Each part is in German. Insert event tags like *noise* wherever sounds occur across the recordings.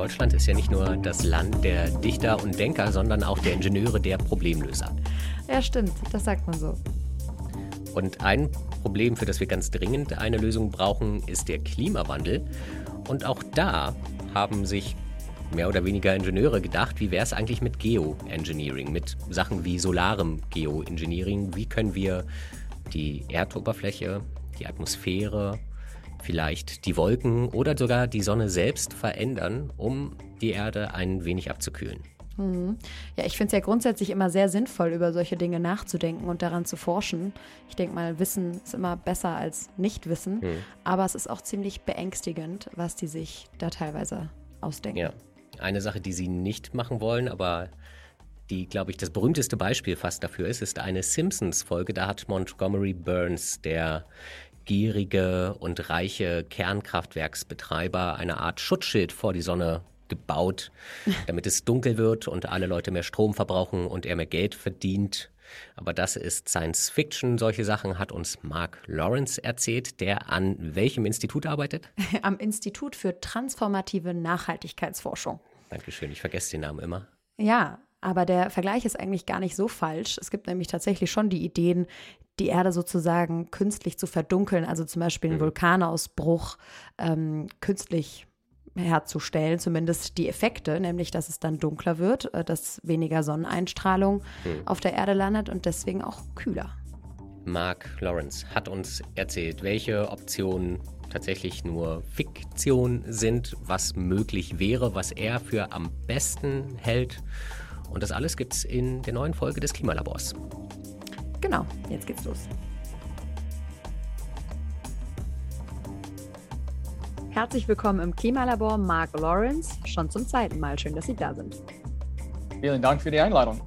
Deutschland ist ja nicht nur das Land der Dichter und Denker, sondern auch der Ingenieure, der Problemlöser. Ja, stimmt, das sagt man so. Und ein Problem, für das wir ganz dringend eine Lösung brauchen, ist der Klimawandel. Und auch da haben sich mehr oder weniger Ingenieure gedacht, wie wäre es eigentlich mit Geoengineering, mit Sachen wie solarem Geoengineering? Wie können wir die Erdoberfläche, die Atmosphäre, vielleicht die Wolken oder sogar die Sonne selbst verändern, um die Erde ein wenig abzukühlen? Mhm. Ja, ich finde es ja grundsätzlich immer sehr sinnvoll, über solche Dinge nachzudenken und daran zu forschen. Ich denke mal, Wissen ist immer besser als Nichtwissen, mhm. aber es ist auch ziemlich beängstigend, was die sich da teilweise ausdenken. Ja, eine Sache, die sie nicht machen wollen, aber die, glaube ich, das berühmteste Beispiel fast dafür ist, ist eine Simpsons-Folge. Da hat Montgomery Burns, der gierige und reiche Kernkraftwerksbetreiber, eine Art Schutzschild vor die Sonne gebaut, *laughs* damit es dunkel wird und alle Leute mehr Strom verbrauchen und er mehr Geld verdient. Aber das ist Science Fiction. Solche Sachen hat uns Mark Lawrence erzählt, der an welchem Institut arbeitet? *laughs* Am Institut für transformative Nachhaltigkeitsforschung. Dankeschön, ich vergesse den Namen immer. Ja, aber der Vergleich ist eigentlich gar nicht so falsch. Es gibt nämlich tatsächlich schon die Ideen, die Erde sozusagen künstlich zu verdunkeln, also zum Beispiel einen mhm. Vulkanausbruch ähm, künstlich herzustellen, zumindest die Effekte, nämlich dass es dann dunkler wird, äh, dass weniger Sonneneinstrahlung hm. auf der Erde landet und deswegen auch kühler. Mark Lawrence hat uns erzählt, welche Optionen tatsächlich nur Fiktion sind, was möglich wäre, was er für am besten hält. Und das alles gibt es in der neuen Folge des Klimalabors. Genau, jetzt geht's los. Herzlich willkommen im Klimalabor, Mark Lawrence. Schon zum zweiten Mal. Schön, dass Sie da sind. Vielen Dank für die Einladung.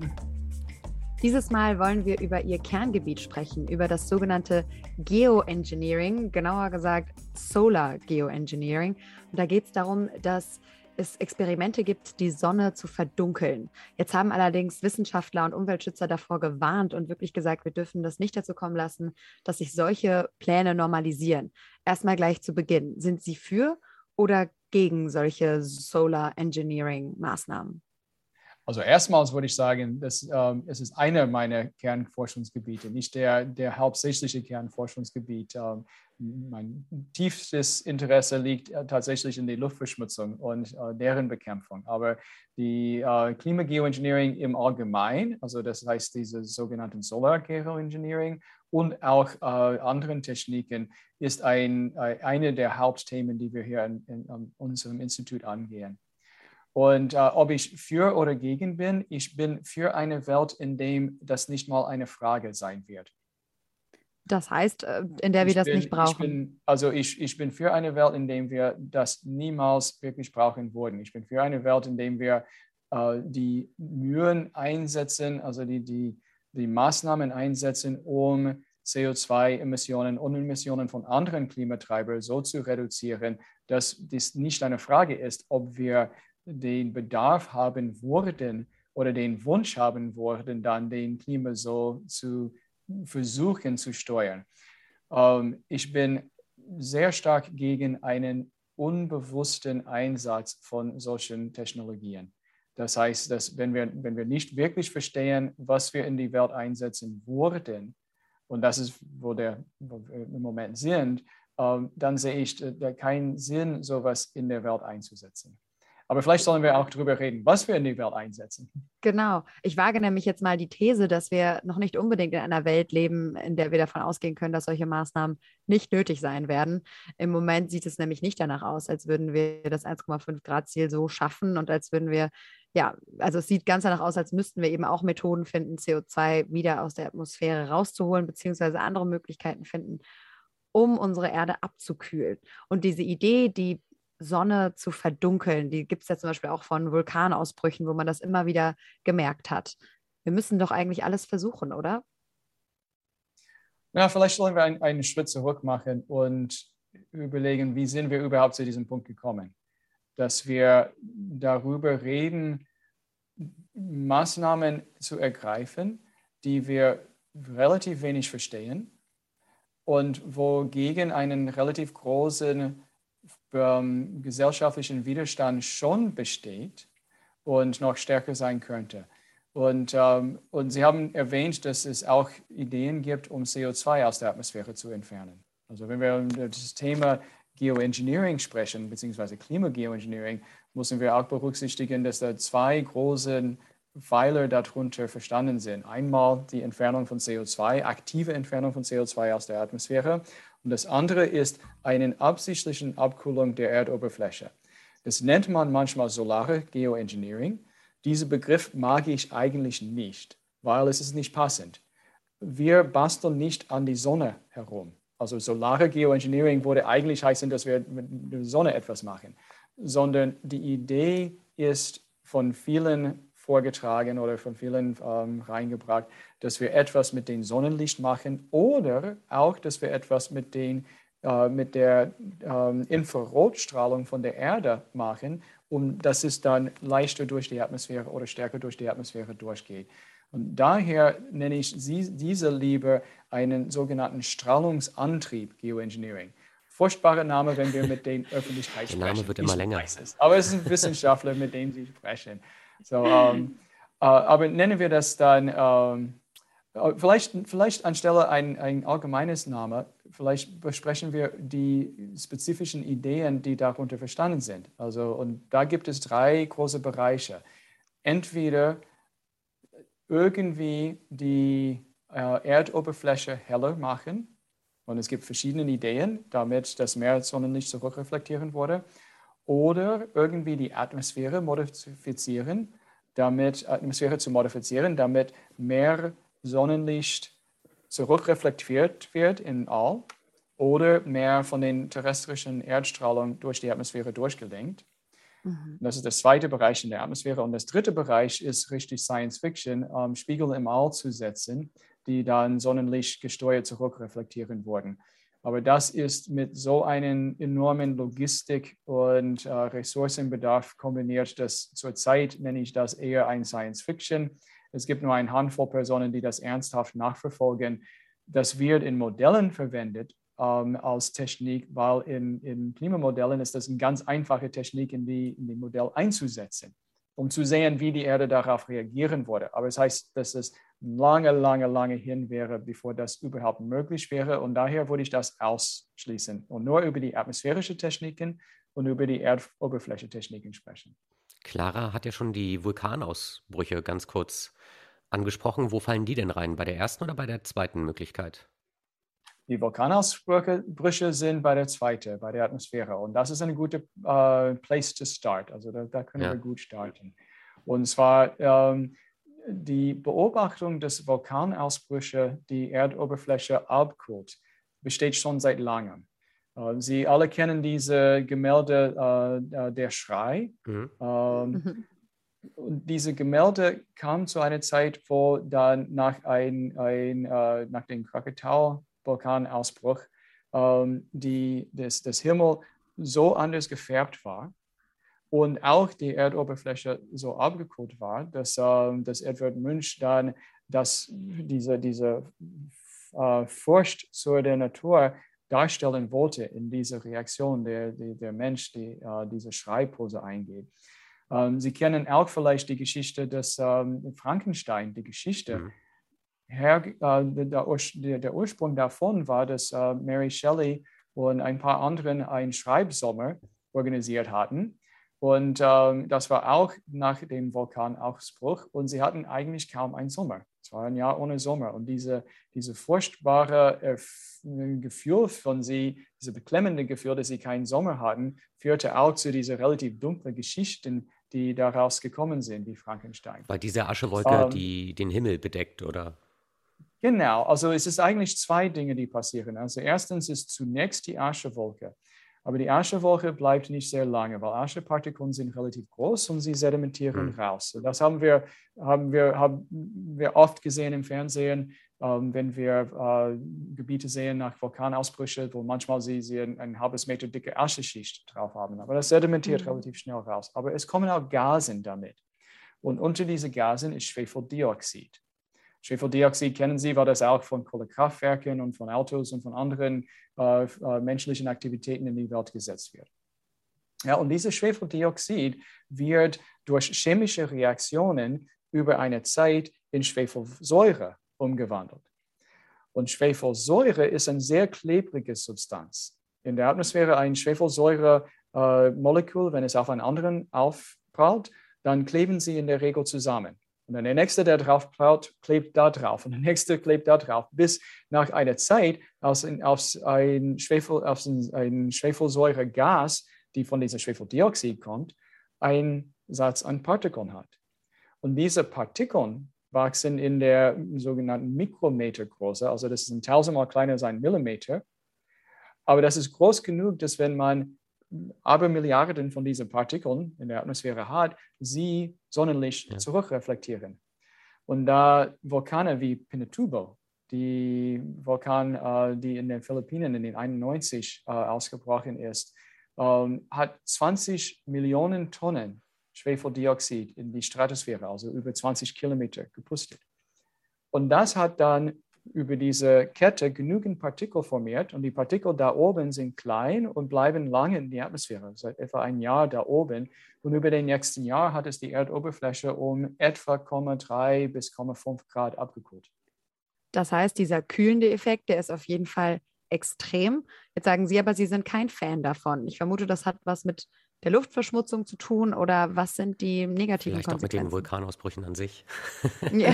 Dieses Mal wollen wir über Ihr Kerngebiet sprechen, über das sogenannte Geoengineering, genauer gesagt Solar Geoengineering. Und da geht es darum, dass es Experimente gibt, die Sonne zu verdunkeln. Jetzt haben allerdings Wissenschaftler und Umweltschützer davor gewarnt und wirklich gesagt, wir dürfen das nicht dazu kommen lassen, dass sich solche Pläne normalisieren. Erstmal gleich zu Beginn. Sind Sie für oder gegen solche Solar Engineering Maßnahmen? Also erstmals würde ich sagen, dass, ähm, es ist einer meiner Kernforschungsgebiete, nicht der, der hauptsächliche Kernforschungsgebiet. Ähm, mein tiefstes Interesse liegt äh, tatsächlich in der Luftverschmutzung und äh, deren Bekämpfung. Aber die äh, Klimageoengineering im Allgemeinen, also das heißt diese sogenannten Solar Geoengineering und auch äh, anderen Techniken, ist ein, äh, eine der Hauptthemen, die wir hier in, in, in unserem Institut angehen. Und äh, ob ich für oder gegen bin, ich bin für eine Welt, in der das nicht mal eine Frage sein wird. Das heißt, äh, in der wir ich das bin, nicht brauchen. Ich bin, also ich, ich bin für eine Welt, in der wir das niemals wirklich brauchen würden. Ich bin für eine Welt, in der wir äh, die Mühen einsetzen, also die, die, die Maßnahmen einsetzen, um CO2-Emissionen und Emissionen von anderen Klimatreibern so zu reduzieren, dass das nicht eine Frage ist, ob wir den Bedarf haben würden oder den Wunsch haben würden, dann den Klima so zu versuchen zu steuern. Ähm, ich bin sehr stark gegen einen unbewussten Einsatz von solchen Technologien. Das heißt, dass wenn wir, wenn wir nicht wirklich verstehen, was wir in die Welt einsetzen würden, und das ist, wo, der, wo wir im Moment sind, ähm, dann sehe ich da keinen Sinn, sowas in der Welt einzusetzen. Aber vielleicht sollen wir auch darüber reden, was wir in die Welt einsetzen. Genau. Ich wage nämlich jetzt mal die These, dass wir noch nicht unbedingt in einer Welt leben, in der wir davon ausgehen können, dass solche Maßnahmen nicht nötig sein werden. Im Moment sieht es nämlich nicht danach aus, als würden wir das 1,5 Grad Ziel so schaffen und als würden wir ja, also es sieht ganz danach aus, als müssten wir eben auch Methoden finden, CO2 wieder aus der Atmosphäre rauszuholen, beziehungsweise andere Möglichkeiten finden, um unsere Erde abzukühlen. Und diese Idee, die Sonne zu verdunkeln. Die gibt es ja zum Beispiel auch von Vulkanausbrüchen, wo man das immer wieder gemerkt hat. Wir müssen doch eigentlich alles versuchen, oder? Ja, vielleicht sollen wir einen, Schritt zurück machen und überlegen, wie sind wir überhaupt zu diesem Punkt gekommen? Dass wir darüber reden, Maßnahmen zu ergreifen, die wir relativ wenig verstehen und wogegen einen relativ großen ähm, gesellschaftlichen Widerstand schon besteht und noch stärker sein könnte. Und, ähm, und Sie haben erwähnt, dass es auch Ideen gibt, um CO2 aus der Atmosphäre zu entfernen. Also wenn wir über das Thema Geoengineering sprechen, beziehungsweise Klimageoengineering, müssen wir auch berücksichtigen, dass da zwei große Pfeiler darunter verstanden sind. Einmal die Entfernung von CO2, aktive Entfernung von CO2 aus der Atmosphäre. Und das andere ist eine absichtliche Abkühlung der Erdoberfläche. Das nennt man manchmal solare Geoengineering. Diesen Begriff mag ich eigentlich nicht, weil es ist nicht passend. Wir basteln nicht an die Sonne herum. Also solare Geoengineering würde eigentlich heißen, dass wir mit der Sonne etwas machen, sondern die Idee ist von vielen vorgetragen oder von vielen ähm, reingebracht, dass wir etwas mit dem Sonnenlicht machen oder auch, dass wir etwas mit, den, äh, mit der äh, Infrarotstrahlung von der Erde machen, um dass es dann leichter durch die Atmosphäre oder stärker durch die Atmosphäre durchgeht. Und daher nenne ich diese lieber einen sogenannten Strahlungsantrieb Geoengineering. Furchtbarer Name, wenn wir mit den *laughs* Öffentlichkeit sprechen. Der Name wird immer länger. Es. Aber es ist ein Wissenschaftler, mit dem Sie sprechen. So, ähm, äh, aber nennen wir das dann ähm, äh, vielleicht, vielleicht anstelle ein, ein allgemeines Name, vielleicht besprechen wir die spezifischen Ideen, die darunter verstanden sind. Also, und da gibt es drei große Bereiche. Entweder irgendwie die äh, Erdoberfläche heller machen, und es gibt verschiedene Ideen, damit das Meer Sonnenlicht zurückreflektieren wurde, oder irgendwie die Atmosphäre modifizieren, damit Atmosphäre zu modifizieren, damit mehr Sonnenlicht zurückreflektiert wird in All oder mehr von den terrestrischen Erdstrahlung durch die Atmosphäre durchgelenkt. Mhm. Das ist der zweite Bereich in der Atmosphäre. Und das dritte Bereich ist richtig Science Fiction, ähm, Spiegel im All zu setzen, die dann Sonnenlicht gesteuert zurückreflektieren wurden. Aber das ist mit so einem enormen Logistik- und äh, Ressourcenbedarf kombiniert, dass zurzeit nenne ich das eher ein Science Fiction. Es gibt nur eine Handvoll Personen, die das ernsthaft nachverfolgen. Das wird in Modellen verwendet ähm, als Technik, weil in, in, Klimamodellen ist das eine ganz einfache Technik, in die, in die Modell einzusetzen, um zu sehen, wie die Erde darauf reagieren würde. Aber es das heißt, dass es lange, lange, lange hin wäre, bevor das überhaupt möglich wäre. Und daher würde ich das ausschließen und nur über die atmosphärische Techniken und über die Erdoberflächetechniken sprechen. Clara hat ja schon die Vulkanausbrüche ganz kurz angesprochen. Wo fallen die denn rein? Bei der ersten oder bei der zweiten Möglichkeit? Die Vulkanausbrüche sind bei der zweiten, bei der Atmosphäre. Und das ist eine gute uh, Place to start. Also da, da können ja. wir gut starten. Und zwar ähm, die Beobachtung des Vulkanausbrüche, die Erdoberfläche abkühlt, besteht schon seit langem. Äh, Sie alle kennen diese Gemälde äh, Der Schrei. Mhm. Ähm, mhm. und diese Gemälde kamen zu einer Zeit, wo dann nach, ein, ein, äh, nach dem Krakatau-Vulkanausbruch ähm, die, das, das Himmel so anders gefärbt war und auch die Erdoberfläche so abgekühlt war, dass, ähm, dass Edward Munch dann das, diese, diese äh, Furcht zu der Natur darstellen wollte in dieser Reaktion, der, der, der Mensch, die äh, diese Schreipose eingeht. Ähm, Sie kennen auch vielleicht die Geschichte des ähm, Frankenstein, die Geschichte. Mhm. Her, äh, der, der, Ursprung davon war, dass äh, Mary Shelley und ein paar anderen einen Schreibsommer organisiert hatten. Und ähm, das war auch nach dem Vulkanausbruch. Und sie hatten eigentlich kaum einen Sommer. Es war ein Jahr ohne Sommer. Und diese, diese furchtbare äh, Gefühl von sie, dieses beklemmende Gefühl, dass sie keinen Sommer hatten, führte auch zu dieser relativ dunklen Geschichten, die daraus gekommen sind, wie Frankenstein. Weil diese Aschewolke, ähm, die den Himmel bedeckt, oder? Genau, also es ist eigentlich zwei Dinge, die passieren. Also erstens ist zunächst die Aschewolke. Aber die Aschewolke bleibt nicht sehr lange, weil Aschepartikeln sind relativ groß und sie sedimentieren mhm. raus. Und das haben wir, haben, wir, haben wir oft gesehen im Fernsehen, ähm, wenn wir äh, Gebiete sehen nach Vulkanausbrüchen, wo manchmal sie, sie ein, ein, halbes Meter dicke Ascheschicht drauf haben. Aber das sedimentiert mhm. relativ schnell raus. Aber es kommen auch Gasen damit. Und unter diesen Gasen ist Schwefeldioxid. Schwefeldioxid kennen Sie, weil das auch von Kohlekraftwerken und von Autos und von anderen äh, äh, menschlichen Aktivitäten in die Welt gesetzt wird. Ja, und dieses Schwefeldioxid wird durch chemische Reaktionen über eine Zeit in Schwefelsäure umgewandelt. Und Schwefelsäure ist eine sehr klebrige Substanz. In der Atmosphäre ein Schwefelsäure-Molekül, äh, wenn es auf einen anderen aufprallt, dann kleben sie in der Regel zusammen. Und dann der nächste, der drauf prallt, klebt da drauf. Und der nächste klebt da drauf, bis nach einer Zeit aus, aus ein, Schwefel, aus ein Schwefelsäuregas, die von diesem Schwefeldioxid kommt, ein Satz an Partikeln hat. Und diese Partikeln wachsen in der sogenannten Mikrometergröße, also das ist ein tausendmal kleiner als ein Millimeter. Aber das ist groß genug, dass wenn man aber Milliarden von diesen Partikeln in der Atmosphäre hat, sie Sonnenlicht ja. zurückreflektieren. Und da Vulkane wie Pinatubo, die Vulkan, äh, die in den Philippinen in den 91 äh, ausgebrochen ist, ähm, hat 20 Millionen Tonnen Schwefeldioxid in die Stratosphäre, also über 20 Kilometer gepustet. Und das hat dann über diese Kette genügend Partikel formiert und die Partikel da oben sind klein und bleiben lange in der Atmosphäre, seit etwa ein Jahr da oben. Und über den nächsten Jahr hat es die Erdoberfläche um etwa 0,3 bis 0,5 Grad abgekühlt. Das heißt, dieser kühlende Effekt, der ist auf jeden Fall extrem. Jetzt sagen Sie aber, Sie sind kein Fan davon. Ich vermute, das hat was mit der Luftverschmutzung zu tun oder was sind die negativen Vielleicht Konsequenzen? auch mit den Vulkanausbrüchen an sich. *laughs* ja.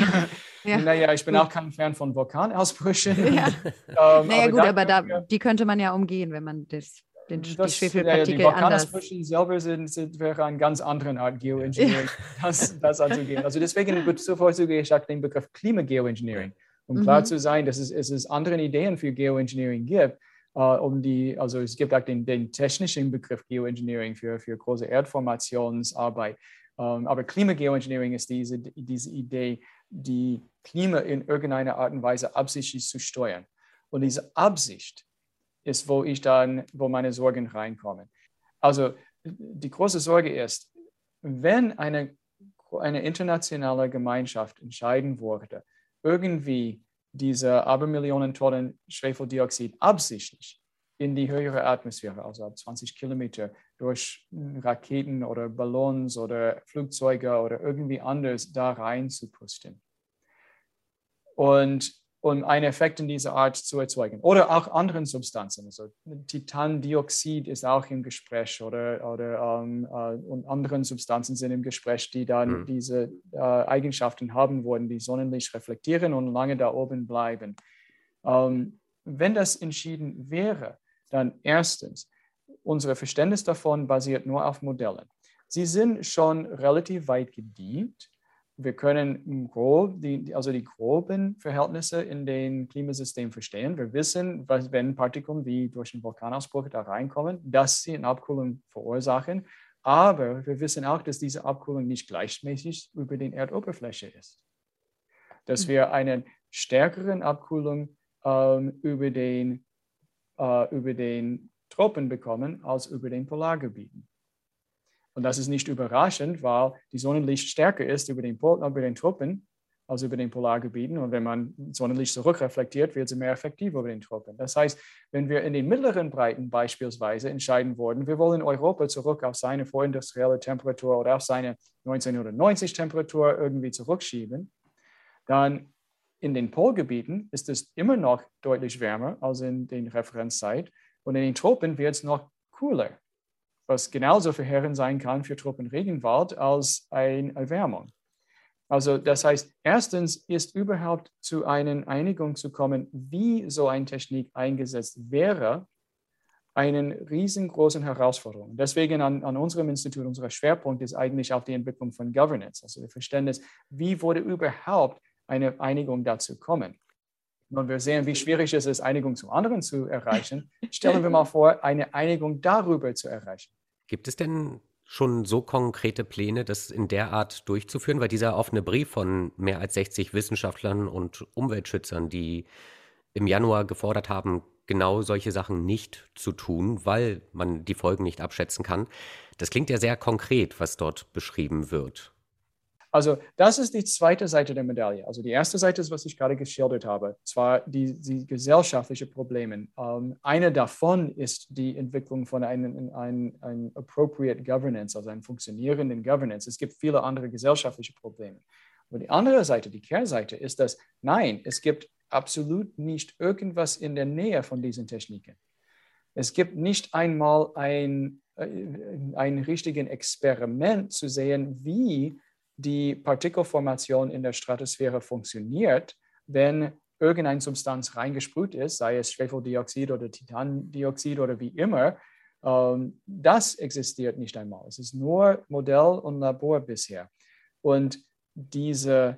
ja. Naja, ich bin auch kein Fan von Vulkanausbrüchen. Ja. *laughs* ähm, naja, aber gut, aber da, die könnte man ja umgehen, wenn man das, den, das, die Schwefelpartikel ja, Die Vulkanausbrüche selber sind, sind, wäre eine ganz andere Art Geoengineering, ja. *laughs* das, das anzugehen. Also deswegen bevorzuge ich den Begriff Klimageoengineering, um klar mhm. zu sein, dass es, es andere Ideen für Geoengineering gibt um die, also es gibt auch den, den technischen Begriff Geoengineering für, für große Erdformationsarbeit. Ähm, aber Klimageoengineering ist diese, diese Idee, die Klima in irgendeiner Art und Weise absichtlich zu steuern. Und diese Absicht ist, wo ich dann, wo meine Sorgen reinkommen. Also die große Sorge ist, wenn eine, eine internationale Gemeinschaft entscheiden würde, irgendwie diese Abermillionen Tonnen Schwefeldioxid absichtlich in die höhere Atmosphäre, also ab 20 Kilometer, durch Raketen oder Ballons oder Flugzeuge oder irgendwie anders da rein zu pusten. Und um einen Effekt in dieser Art zu erzeugen. Oder auch anderen Substanzen. Also Titandioxid ist auch im Gespräch oder, oder ähm, äh, und anderen Substanzen sind im Gespräch, die dann mhm. diese äh, Eigenschaften haben wollen, die Sonnenlicht reflektieren und lange da oben bleiben. Ähm, wenn das entschieden wäre, dann erstens, unser Verständnis davon basiert nur auf Modellen. Sie sind schon relativ weit gedient wir können grob die, also die groben Verhältnisse in den Klimasystem verstehen. Wir wissen, was, wenn Partikel wie durch einen Vulkanausbruch da reinkommen, dass sie eine Abkühlung verursachen. Aber wir wissen auch, dass diese Abkühlung nicht gleichmäßig über den Erdoberfläche ist. Dass wir eine stärkere Abkühlung ähm, über, den, äh, über den Tropen bekommen als über den Polargebieten. Und das ist nicht überraschend, weil die Sonnenlicht stärker ist über den, Pol, über den Tropen als über den Polargebieten. Und wenn man Sonnenlicht zurückreflektiert, wird sie mehr effektiv über den Tropen. Das heißt, wenn wir in den mittleren Breiten beispielsweise entscheiden würden, wir wollen Europa zurück auf seine vorindustrielle Temperatur oder auf seine 1990 Temperatur irgendwie zurückschieben, dann in den Polgebieten ist es immer noch deutlich wärmer als in den Referenzzeit. Und in den Tropen wird es noch cooler was genauso verheerend sein kann für Tropenregenwald als eine Erwärmung. Also das heißt, erstens ist überhaupt zu einer Einigung zu kommen, wie so eine Technik eingesetzt wäre, eine riesengroße Herausforderung. Deswegen an, an unserem Institut, unser Schwerpunkt ist eigentlich auf die Entwicklung von Governance, also das Verständnis, wie wurde überhaupt eine Einigung dazu kommen. Und wir sehen, wie schwierig es ist, Einigung zu anderen zu erreichen. *laughs* Stellen wir mal vor, eine Einigung darüber zu erreichen. Gibt es denn schon so konkrete Pläne, das in der Art durchzuführen? Weil dieser offene Brief von mehr als 60 Wissenschaftlern und Umweltschützern, die im Januar gefordert haben, genau solche Sachen nicht zu tun, weil man die Folgen nicht abschätzen kann. Das klingt ja sehr konkret, was dort beschrieben wird. Also das ist die zweite Seite der Medaille. Also die erste Seite ist, was ich gerade geschildert habe, zwar die, die gesellschaftlichen Probleme. Ähm, eine davon ist die Entwicklung von einem ein, ein appropriate Governance, also einem funktionierenden Governance. Es gibt viele andere gesellschaftliche Probleme. Aber die andere Seite, die Kehrseite, ist, dass nein, es gibt absolut nicht irgendwas in der Nähe von diesen Techniken. Es gibt nicht einmal ein, äh, ein richtiges Experiment zu sehen, wie die Partikelformation in der Stratosphäre funktioniert, wenn irgendeine Substanz reingesprüht ist, sei es Schwefeldioxid oder Titandioxid oder wie immer, ähm, das existiert nicht einmal. Es ist nur Modell und Labor bisher. Und diese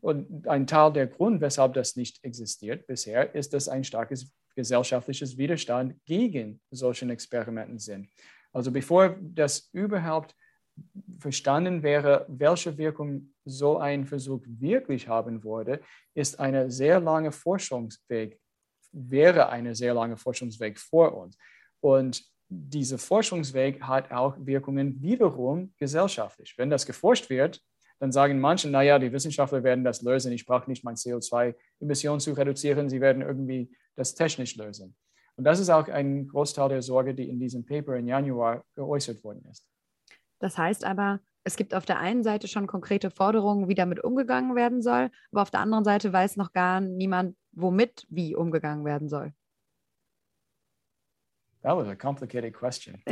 und ein Teil der Grund, weshalb das nicht existiert bisher, ist, dass ein starkes gesellschaftliches Widerstand gegen solche Experimenten sind. Also bevor das überhaupt verstanden wäre, welche Wirkung so ein Versuch wirklich haben würde, ist eine sehr lange Forschungsweg, wäre eine sehr lange Forschungsweg vor uns. Und dieser Forschungsweg hat auch Wirkungen wiederum gesellschaftlich. Wenn das geforscht wird, dann sagen manche, naja, die Wissenschaftler werden das lösen, ich brauche nicht meine CO2-Emissionen zu reduzieren, sie werden irgendwie das technisch lösen. Und das ist auch ein Großteil der Sorge, die in diesem Paper im Januar geäußert worden ist. Das heißt aber, es gibt auf der einen Seite schon konkrete Forderungen, wie damit umgegangen werden soll, aber auf der anderen Seite weiß noch gar niemand, womit wie umgegangen werden soll. That was a complicated question. *laughs*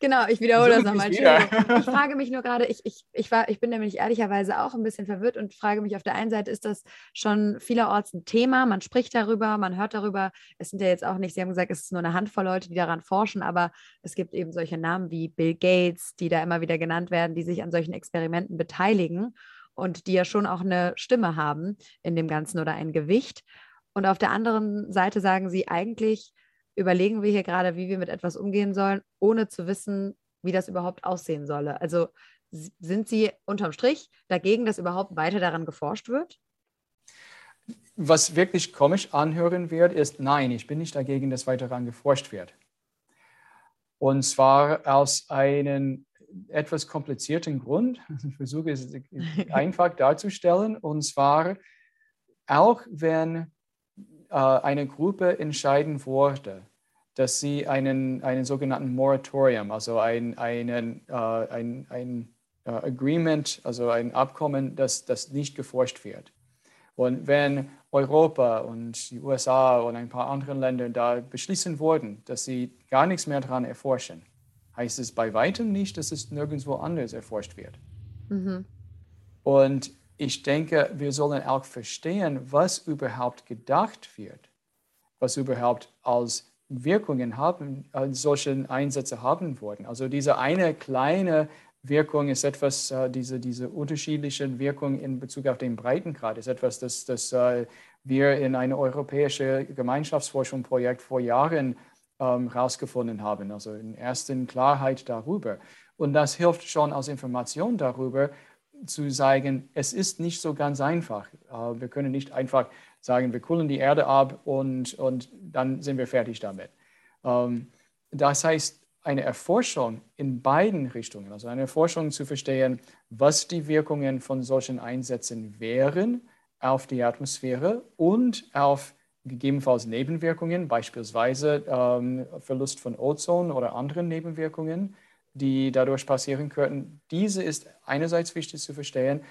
genau, ich wiederhole das nochmal. Ich frage mich nur gerade, ich, ich, ich, war, ich bin nämlich ehrlicherweise auch ein bisschen verwirrt und frage mich auf der einen Seite, ist das schon vielerorts ein Thema? Man spricht darüber, man hört darüber. Es sind ja jetzt auch nicht, Sie haben gesagt, es ist nur eine Handvoll Leute, die daran forschen, aber es gibt eben solche Namen wie Bill Gates, die da immer wieder genannt werden, die sich an solchen Experimenten beteiligen und die ja schon auch eine Stimme haben in dem Ganzen oder ein Gewicht. Und auf der anderen Seite sagen Sie eigentlich, überlegen wir hier gerade, wie wir mit etwas umgehen sollen, ohne zu wissen, wie das überhaupt aussehen solle. Also sind Sie unterm Strich dagegen, dass überhaupt weiter daran geforscht wird? Was wirklich komisch anhören wird, ist, nein, ich bin nicht dagegen, dass weiter daran geforscht wird. Und zwar aus einem etwas komplizierten Grund. *laughs* Ich versuche es *laughs* einfach darzustellen. Und zwar auch wenn äh, eine Gruppe entscheiden wurde, dass sie einen, einen sogenannten Moratorium, also ein, einen, äh, ein, ein uh, Agreement, also ein Abkommen, das, das nicht geforscht wird. Und wenn Europa und die USA und ein paar andere Länder da beschließen würden, dass sie gar nichts mehr daran erforschen, heißt es bei weitem nicht, dass es nirgendwo anders erforscht wird. Mhm. Und ich denke, wir sollen auch verstehen, was überhaupt gedacht wird, was überhaupt als Wirkungen haben, als solche Einsätze haben wurden. Also diese eine kleine Wirkung ist etwas, äh, diese, diese unterschiedlichen Wirkungen in Bezug auf den Breitengrad ist etwas, das, das äh, wir in einem europäischen Gemeinschaftsforschungsprojekt vor Jahren herausgefunden ähm, haben, also in ersten Klarheit darüber. Und das hilft schon als Information darüber, zu sagen, es ist nicht so ganz einfach. Äh, wir können nicht einfach sagen, wir kühlen die Erde ab und, und dann sind wir fertig damit. Ähm, das heißt, eine Erforschung in beiden Richtungen, also eine Erforschung zu verstehen, was die Wirkungen von solchen Einsätzen wären auf die Atmosphäre und auf gegebenenfalls Nebenwirkungen, beispielsweise ähm, Verlust von Ozon oder anderen Nebenwirkungen, die dadurch passieren könnten. Diese ist einerseits wichtig zu verstehen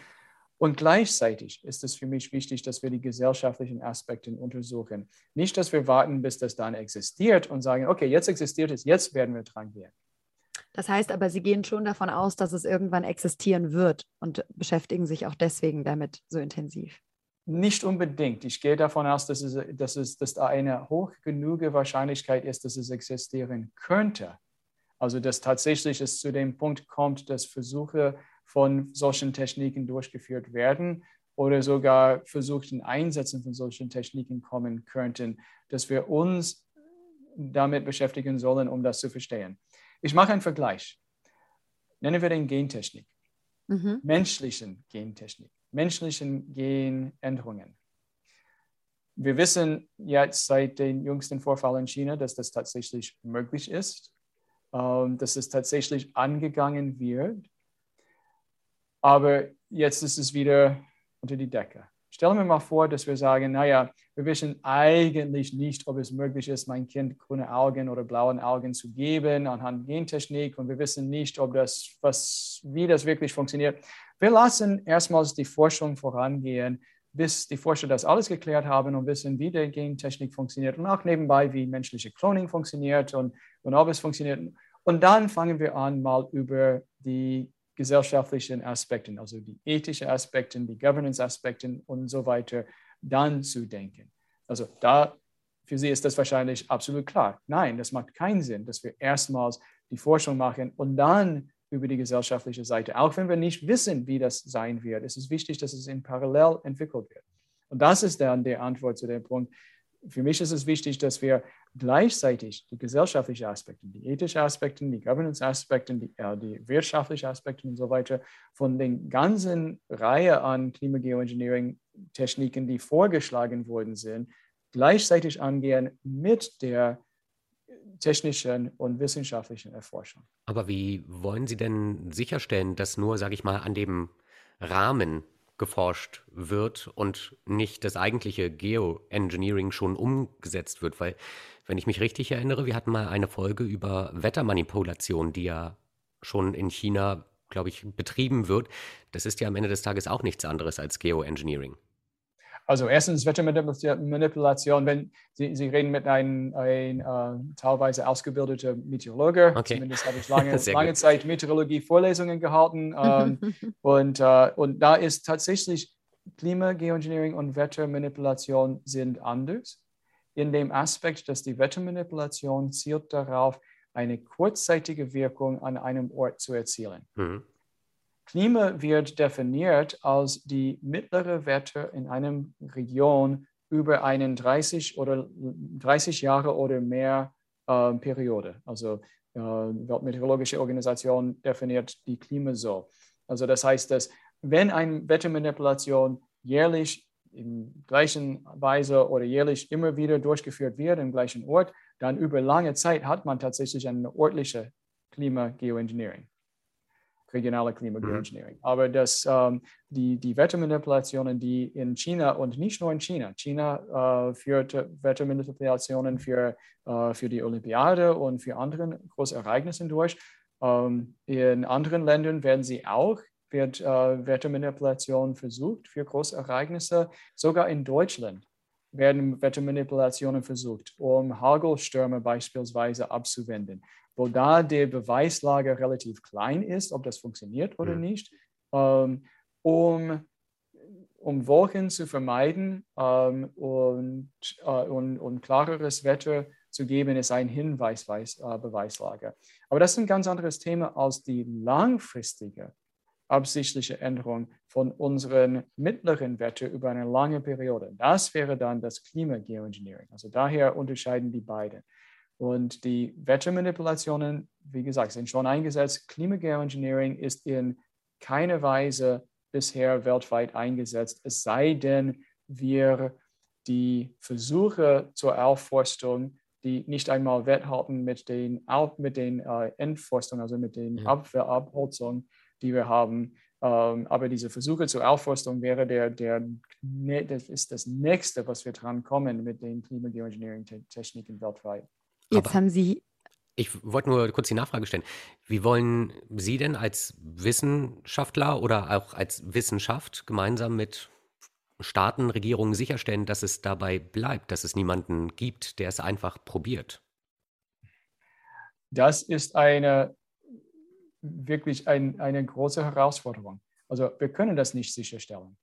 und gleichzeitig ist es für mich wichtig, dass wir die gesellschaftlichen Aspekte untersuchen. Nicht, dass wir warten, bis das dann existiert und sagen, okay, jetzt existiert es, jetzt werden wir dran gehen. Das heißt aber, Sie gehen schon davon aus, dass es irgendwann existieren wird und beschäftigen sich auch deswegen damit so intensiv. Nicht unbedingt. Ich gehe davon aus, dass, es, dass, es, dass da eine hoch genug Wahrscheinlichkeit ist, dass es existieren könnte. Also dass tatsächlich es zu dem Punkt kommt, dass Versuche von solchen Techniken durchgeführt werden oder sogar versuchten Einsätzen von solchen Techniken kommen könnten, dass wir uns damit beschäftigen sollen, um das zu verstehen. Ich mache einen Vergleich. Nennen wir den Gentechnik. Mhm. Menschlichen Gentechnik, menschlichen Genänderungen. Wir wissen jetzt seit den jüngsten Vorfällen in China, dass das tatsächlich möglich ist dass es tatsächlich angegangen wird. aber jetzt ist es wieder unter die Decke. Stellen wir mal vor, dass wir sagen, naja, wir wissen eigentlich nicht, ob es möglich ist, mein Kind grüne Augen oder blaue Augen zu geben anhand Gentechnik und wir wissen nicht, ob das, was, wie das wirklich funktioniert. Wir lassen erstmals die Forschung vorangehen, bis die Forscher das alles geklärt haben und wissen, wie die Gentechnik funktioniert und auch nebenbei, wie menschliche Cloning funktioniert und, und ob es funktioniert. Und dann fangen wir an, mal über die gesellschaftlichen Aspekten, also die ethischen Aspekte, die Governance-Aspekte und so weiter, dann zu denken. Also da, für Sie ist das wahrscheinlich absolut klar. Nein, das macht keinen Sinn, dass wir erstmals die Forschung machen und dann über die gesellschaftliche Seite. Auch wenn wir nicht wissen, wie das sein wird, es ist wichtig, dass es in Parallel entwickelt wird. Und das ist dann die Antwort zu dem Punkt. Für mich ist es wichtig, dass wir gleichzeitig die gesellschaftlichen Aspekte, die ethischen Aspekte, die Governance-Aspekte, die, äh, die wirtschaftlichen Aspekte und so weiter von den ganzen Reihe an Klimageoengineering-Techniken, die vorgeschlagen worden sind, gleichzeitig angehen mit der technischen und wissenschaftlichen Erforschung. Aber wie wollen Sie denn sicherstellen, dass nur, sage ich mal, an dem Rahmen geforscht wird und nicht das eigentliche Geoengineering schon umgesetzt wird? Weil wenn ich mich richtig erinnere, wir hatten mal eine Folge über Wettermanipulation, die ja schon in China, glaube ich, betrieben wird. Das ist ja am Ende des Tages auch nichts anderes als Geoengineering. Also erstens Wettermanipulation, wenn Sie, Sie reden mit einem, einem äh, teilweise ausgebildeter Meteorologe. Okay. Zumindest habe ich lange, *laughs* lange Zeit Meteorologie-Vorlesungen gehalten. *laughs* Ähm, und, äh, und da ist tatsächlich Klima, Geoengineering und Wettermanipulation sind anders in dem Aspekt, dass die Wettermanipulation zielt darauf, eine kurzzeitige Wirkung an einem Ort zu erzielen. Mhm. Klima wird definiert als die mittlere Wetter in einer Region über einen 30 oder 30 Jahre oder mehr äh, Periode. Also äh, Weltmeteorologische Organisation definiert die Klima so. Also das heißt, dass wenn eine Wettermanipulation jährlich in gleichen Weise oder jährlich immer wieder durchgeführt wird im gleichen Ort, dann über lange Zeit hat man tatsächlich eine örtliche Klima-Geoengineering, regionale Klima-Geoengineering. Mhm. Aber das, ähm, die, die Wettermanipulationen, die in China und nicht nur in China, China äh, führt Wettermanipulationen für, äh, für die Olympiade und für andere große Ereignisse durch. Ähm, in anderen Ländern werden sie auch wird äh, Wettermanipulation versucht für große Ereignisse. Sogar in Deutschland werden Wettermanipulationen versucht, um Hagelstürme beispielsweise abzuwenden, wo da die Beweislage relativ klein ist, ob das funktioniert oder mhm. nicht, ähm, um, um Wolken zu vermeiden ähm, und, äh, und, und klareres Wetter zu geben, ist ein Hinweis, äh, Beweislage. Aber das ist ein ganz anderes Thema als die langfristige absichtliche Änderung von unseren mittleren Werten über eine lange Periode. Das wäre dann das Klimageoengineering. Also daher unterscheiden die beiden. Und die Wettermanipulationen, wie gesagt, sind schon eingesetzt. Klimageoengineering ist in keiner Weise bisher weltweit eingesetzt, es sei denn, wir die Versuche zur Aufforstung, die nicht einmal wetthalten mit den, mit den äh, Entforstungen, also mit den ja. Abholzungen, die wir haben. Ähm, aber diese Versuche zur Aufforstung wäre der, der, ne, das ist das Nächste, was wir dran kommen mit den Klimageoengineering-Techniken weltweit. Jetzt aber haben Sie. Ich wollte nur kurz die Nachfrage stellen. Wie wollen Sie denn als Wissenschaftler oder auch als Wissenschaft gemeinsam mit Staaten, Regierungen sicherstellen, dass es dabei bleibt, dass es niemanden gibt, der es einfach probiert? Das ist eine wirklich ein, eine große Herausforderung. Also wir können das nicht sicherstellen.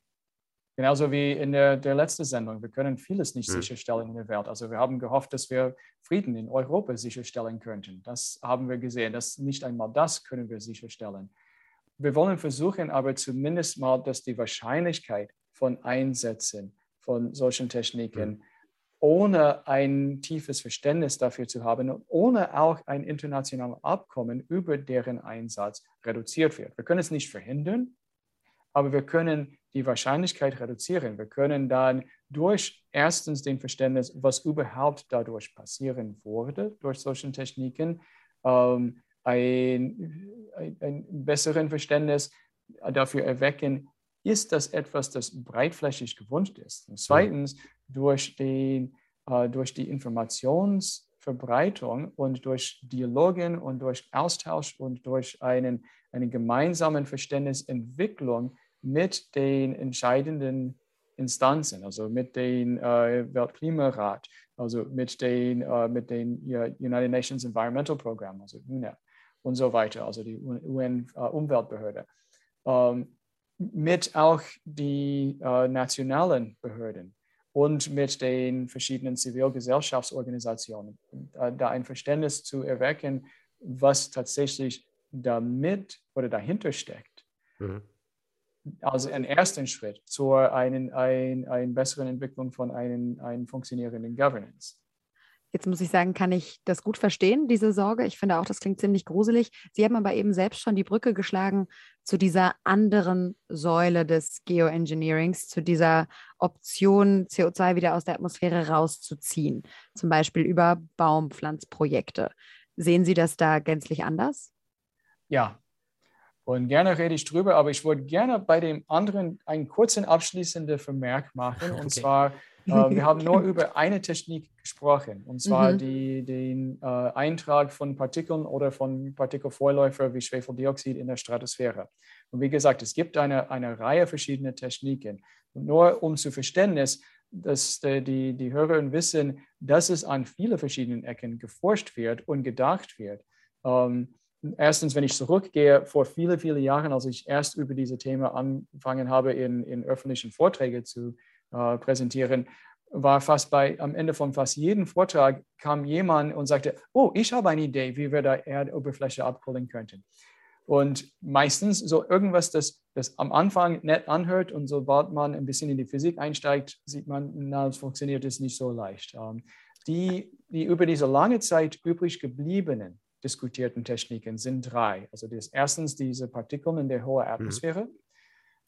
Genauso wie in der, der letzten Sendung. Wir können vieles nicht mhm. sicherstellen in der Welt. Also wir haben gehofft, dass wir Frieden in Europa sicherstellen könnten. Das haben wir gesehen. Das, nicht einmal das können wir sicherstellen. Wir wollen versuchen aber zumindest mal, dass die Wahrscheinlichkeit von Einsätzen von solchen Techniken mhm ohne ein tiefes Verständnis dafür zu haben und ohne auch ein internationales Abkommen über deren Einsatz reduziert wird. Wir können es nicht verhindern, aber wir können die Wahrscheinlichkeit reduzieren. Wir können dann durch erstens den Verständnis, was überhaupt dadurch passieren wurde, durch solche Techniken, ähm, ein, ein, ein besseren Verständnis, dafür erwecken, ist das etwas, das breitflächig gewünscht ist. Und zweitens, durch, den, äh, durch die Informationsverbreitung und durch Dialogen und durch Austausch und durch einen, eine gemeinsame Verständnisentwicklung mit den entscheidenden Instanzen, also mit dem äh, Weltklimarat, also mit den, äh, mit den United Nations Environmental Program, also UNEP und so weiter, also die UN-Umweltbehörde. Äh, ähm, mit auch die äh, nationalen Behörden und mit den verschiedenen Zivilgesellschaftsorganisationen, da ein Verständnis zu erwecken, was tatsächlich damit oder dahinter steckt. Mhm. Also ein ersten Schritt zu einer ein, ein besseren Entwicklung von einem, funktionierenden Governance. Jetzt muss ich sagen, kann ich das gut verstehen, diese Sorge. Ich finde auch, das klingt ziemlich gruselig. Sie haben aber eben selbst schon die Brücke geschlagen zu dieser anderen Säule des Geoengineerings, zu dieser Option, CO2 wieder aus der Atmosphäre rauszuziehen, zum Beispiel über Baumpflanzprojekte. Sehen Sie das da gänzlich anders? Ja, und gerne rede ich drüber, aber ich würde gerne bei dem anderen einen kurzen abschließenden Vermerk machen. Und okay. zwar äh, wir haben nur *laughs* über eine Technik gesprochen, und zwar mhm. die, den äh, Eintrag von Partikeln oder von Partikelvorläufern wie Schwefeldioxid in der Stratosphäre. Und wie gesagt, es gibt eine, eine Reihe verschiedener Techniken. Und nur um zu Verständnis, dass die, die, die Hörerinnen wissen, dass es an vielen verschiedenen Ecken geforscht wird und gedacht wird. Ähm, erstens, wenn ich zurückgehe, vor vielen, vielen Jahren, als ich erst über diese Themen angefangen habe, in, in öffentlichen Vorträgen zu äh, präsentieren, war fast bei, am Ende von fast jedem Vortrag kam jemand und sagte, oh, ich habe eine Idee, wie wir da Erdoberfläche abkühlen könnten. Und meistens so irgendwas, das, das am Anfang nett anhört und sobald man ein bisschen in die Physik einsteigt, sieht man, na, es funktioniert es nicht so leicht. Ähm, die, die über diese lange Zeit übrig gebliebenen diskutierten Techniken sind drei. Also das erstens diese Partikel in der hohen mhm. Atmosphäre. Mhm.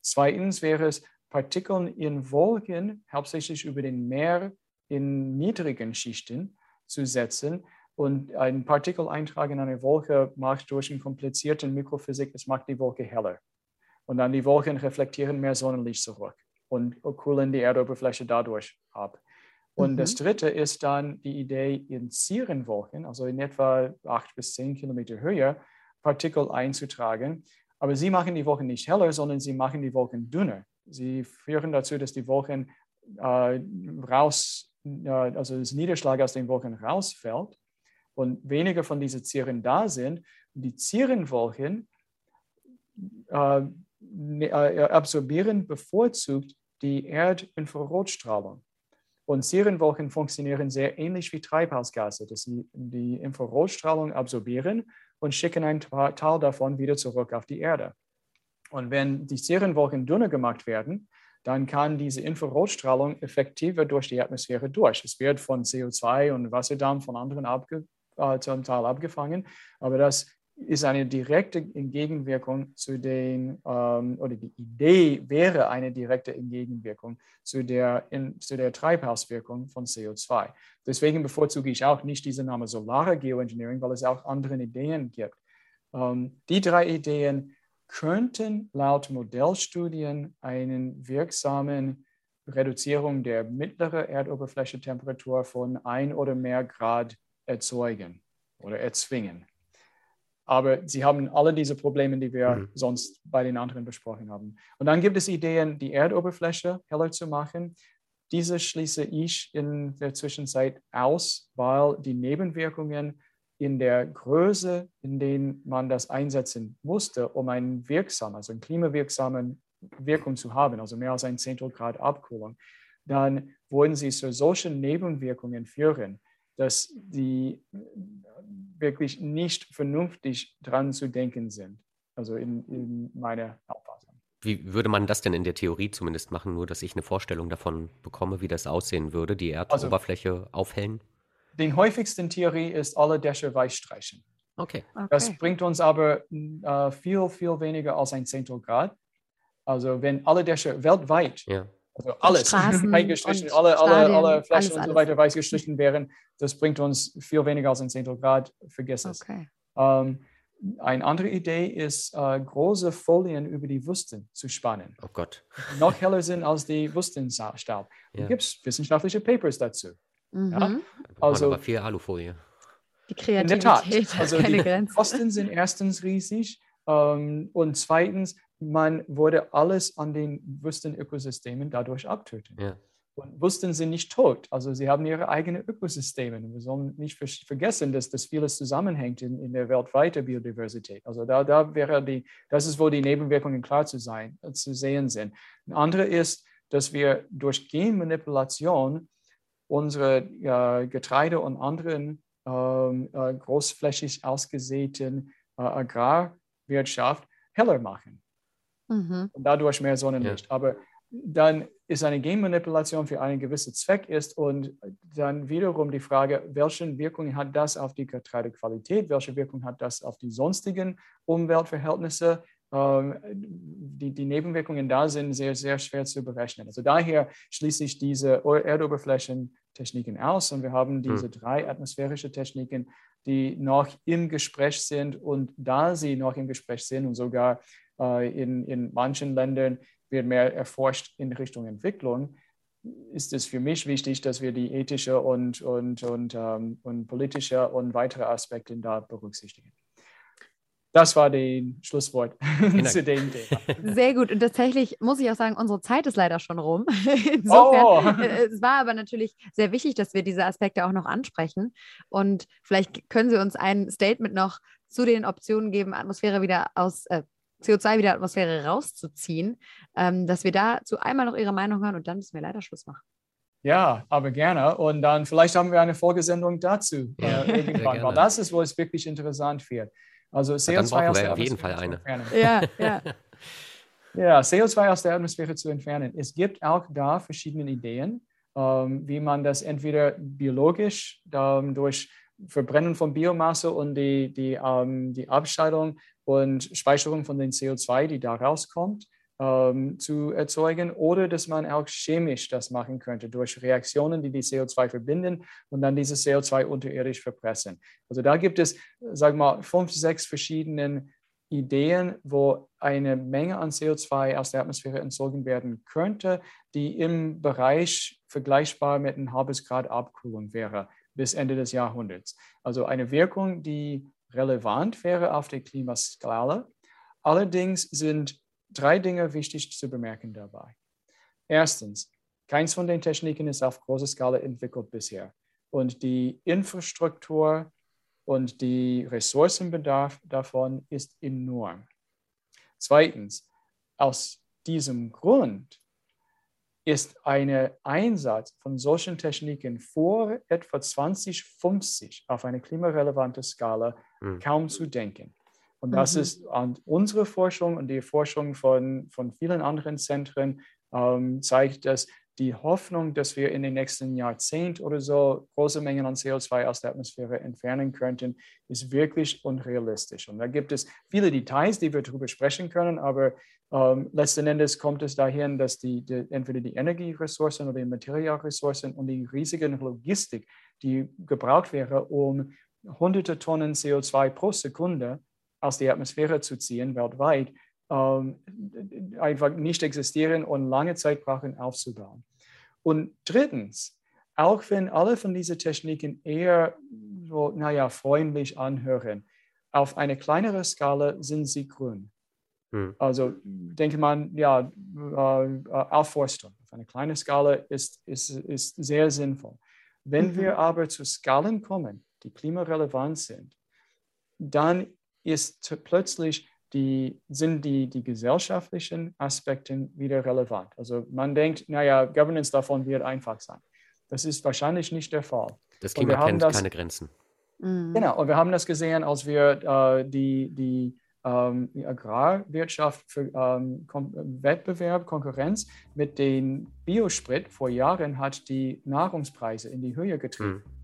Zweitens wäre es Partikeln in Wolken, hauptsächlich über den Meer in niedrigen Schichten zu setzen. Und ein Partikeleintrag in eine Wolke macht durch eine komplizierte Mikrophysik, es macht die Wolke heller. Und dann die Wolken reflektieren mehr Sonnenlicht zurück und kühlen die Erdoberfläche dadurch ab. Und mhm. das dritte ist dann die Idee, in Zierenwolken, also in etwa acht bis zehn Kilometer Höhe, Partikel einzutragen. Aber sie machen die Wolken nicht heller, sondern sie machen die Wolken dünner. Sie führen dazu, dass die Wolken äh, raus, äh, also das Niederschlag aus den Wolken rausfällt und weniger von diesen Zieren da sind. Die Zierenwolken äh, ne, äh, absorbieren bevorzugt die Erdinfrarotstrahlung. Und Zierenwolken funktionieren sehr ähnlich wie Treibhausgase, dass sie die Infrarotstrahlung absorbieren und schicken einen Teil davon wieder zurück auf die Erde. Und wenn die Serienwolken dünner gemacht werden, dann kann diese Infrarotstrahlung effektiver durch die Atmosphäre durch. Es wird von CO2 und Wasserdampf von anderen abge, äh, zum Teil abgefangen, aber das ist eine direkte Entgegenwirkung zu den, ähm, oder die Idee wäre eine direkte Entgegenwirkung zu der, in, zu der Treibhauswirkung von CO2. Deswegen bevorzuge ich auch nicht diesen Namen Solare Geoengineering, weil es auch andere Ideen gibt. Ähm, die drei Ideen könnten laut Modellstudien einen wirksamen Reduzierung der mittleren Erdoberflächentemperatur von ein oder mehr Grad erzeugen oder erzwingen. Aber sie haben alle diese Probleme, die wir mhm. sonst bei den anderen besprochen haben. Und dann gibt es Ideen, die Erdoberfläche heller zu machen. Diese schließe ich in der Zwischenzeit aus, weil die Nebenwirkungen in der Größe, in der man das einsetzen musste, um einen wirksamen, also einen klimawirksamen Wirkung zu haben, also mehr als ein Zehntel Grad Abkühlung, dann würden sie zu solchen Nebenwirkungen führen, dass die wirklich nicht vernünftig dran zu denken sind. Also in, in meiner Auffassung. Wie würde man das denn in der Theorie zumindest machen, nur dass ich eine Vorstellung davon bekomme, wie das aussehen würde, die also Erdoberfläche also, aufhellen? Den häufigsten Theorie ist alle Dächer weiß streichen. Okay. okay. Das bringt uns aber äh, viel, viel weniger als ein Zehntel Grad. Also wenn alle Dächer weltweit, ja. also alles *laughs* eingestrichen, alle, alle, alle Flächen alles, und so weiter weiß gestrichen wären, das bringt uns viel weniger als ein Zehntel Grad. Vergiss es. Okay. Ähm, eine andere Idee ist, äh, große Folien über die Wüsten zu spannen. Oh Gott. Die noch heller sind als die Wüstenstaub. Ja. Gibt es wissenschaftliche Papers dazu. Mhm. Ja? Also, aber viel Alufolie. Die In der Tat. Kreativität hat Also keine die Grenzen. Kosten sind erstens riesig ähm, und zweitens, man würde alles an den Wüstenökosystemen dadurch abtöten. Ja. Und Wüsten sind nicht tot, also sie haben ihre eigenen Ökosysteme. Wir sollen nicht ver vergessen, dass das vieles zusammenhängt in, in der weltweiten Biodiversität. Also da, da wäre die, das ist, wo die Nebenwirkungen klar zu sein, zu sehen sind. Ein anderer ist, dass wir durch Genmanipulation unsere äh, Getreide und anderen ähm, äh, großflächig ausgesäten äh, Agrarwirtschaft heller machen Mhm. und dadurch mehr Sonnenlicht. Aber dann ist eine Genmanipulation für einen gewissen Zweck ist und dann wiederum die Frage, welche Wirkung hat das auf die Getreidequalität, welche Wirkung hat das auf die sonstigen Umweltverhältnisse. Ähm, die, die Nebenwirkungen da sind sehr, sehr schwer zu berechnen. Also daher schließe ich diese Erdoberflächentechniken aus und wir haben diese drei atmosphärische Techniken, die noch im Gespräch sind und da sie noch im Gespräch sind und sogar äh, in, in manchen Ländern wird mehr erforscht in Richtung Entwicklung, ist es für mich wichtig, dass wir die ethische und, und, und, ähm, und politische und weitere Aspekte da berücksichtigen. Das war das Schlusswort *laughs* zu dem Thema. Sehr gut. Und tatsächlich muss ich auch sagen, unsere Zeit ist leider schon rum. *laughs* Insofern, Oh. äh, es war aber natürlich sehr wichtig, dass wir diese Aspekte auch noch ansprechen. Und vielleicht können Sie uns ein Statement noch zu den Optionen geben, Atmosphäre wieder aus, äh, CO2 wieder Atmosphäre rauszuziehen, ähm, dass wir dazu einmal noch Ihre Meinung hören und dann müssen wir leider Schluss machen. Ja, aber gerne. Und dann vielleicht haben wir eine Folgesendung dazu Ja, äh, irgendwann, weil das ist, wo es wirklich interessant wird. Also CO2 dann brauchen aus wir der auf jeden Atmosphäre Fall zu eine. entfernen. Ja, ja. *laughs* Ja, CO2 aus der Atmosphäre zu entfernen. Es gibt auch da verschiedene Ideen, ähm, wie man das entweder biologisch ähm, durch Verbrennen von Biomasse und die, die, ähm, die Abscheidung und Speicherung von den CO2, die da rauskommt, ähm, zu erzeugen oder dass man auch chemisch das machen könnte durch Reaktionen, die die CO2 verbinden und dann dieses CO2 unterirdisch verpressen. Also da gibt es, sagen wir mal, fünf, sechs verschiedene Ideen, wo eine Menge an CO2 aus der Atmosphäre entzogen werden könnte, die im Bereich vergleichbar mit einem halbes Grad Abkühlung wäre bis Ende des Jahrhunderts. Also eine Wirkung, die relevant wäre auf der Klimaskala. Allerdings sind drei Dinge wichtig zu bemerken dabei. Erstens, keins von den Techniken ist auf großer Skala entwickelt bisher. Und die Infrastruktur und die Ressourcenbedarf davon ist enorm. Zweitens, aus diesem Grund ist ein Einsatz von solchen Techniken vor etwa 2050 auf eine klimarelevante Skala Mhm. kaum zu denken. Und das Mhm. ist an unsere Forschung und die Forschung von, von vielen anderen Zentren ähm, zeigt, dass die Hoffnung, dass wir in den nächsten Jahrzehnt oder so große Mengen an CO2 aus der Atmosphäre entfernen könnten, ist wirklich unrealistisch. Und da gibt es viele Details, die wir darüber sprechen können, aber ähm, letzten Endes kommt es dahin, dass die, die, entweder die Energieressourcen oder die Materialressourcen und die riesige Logistik, die gebraucht wäre, um hunderte Tonnen CO2 pro Sekunde aus der Atmosphäre zu ziehen, weltweit, ähm, einfach nicht existieren und lange Zeit brauchen aufzubauen. Und drittens, auch wenn alle von diesen Techniken eher so, naja, freundlich anhören, auf eine kleinere Skala sind sie grün. Hm. Also denke man, ja, äh, Aufforstung auf eine kleine Skala ist, ist, ist sehr sinnvoll. Wenn Mhm. wir aber zu Skalen kommen, die klimarelevant sind, dann ist plötzlich die, sind die, die gesellschaftlichen Aspekte wieder relevant. Also man denkt, naja, Governance davon wird einfach sein. Das ist wahrscheinlich nicht der Fall. Das Klima kennt das- keine Grenzen. Mhm. Genau, und wir haben das gesehen, als wir äh, die, die, ähm, die Agrarwirtschaft für ähm, Kon Wettbewerb, Konkurrenz mit dem Biosprit vor Jahren hat die Nahrungspreise in die Höhe getrieben. Hm.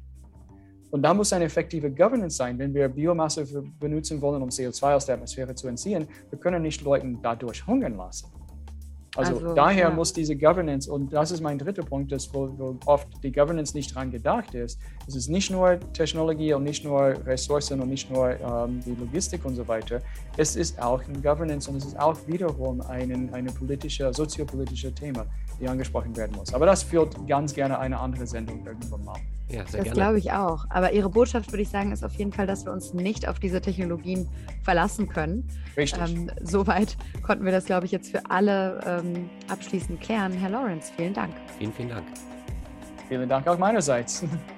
Und da muss eine effektive Governance sein, wenn wir Biomasse benutzen wollen, um CO2 aus der Atmosphäre zu entziehen. Wir können nicht Leuten dadurch hungern lassen. Also, also daher ja. muss diese Governance, und das ist mein dritter Punkt, dass wo, wo oft die Governance nicht dran gedacht ist, es ist nicht nur Technologie und nicht nur Ressourcen und nicht nur ähm, die Logistik und so weiter, es ist auch ein Governance und es ist auch wiederum ein eine politische, soziopolitische Thema, die angesprochen werden muss. Aber das führt ganz gerne eine andere Sendung irgendwann mal. Ja, das glaube ich auch. Aber Ihre Botschaft, würde ich sagen, ist auf jeden Fall, dass wir uns nicht auf diese Technologien verlassen können. Richtig. Ähm, soweit konnten wir das, glaube ich, jetzt für alle ähm, abschließend klären. Herr Lawrence, vielen Dank. Vielen, vielen Dank. Vielen Dank auch meinerseits. *laughs*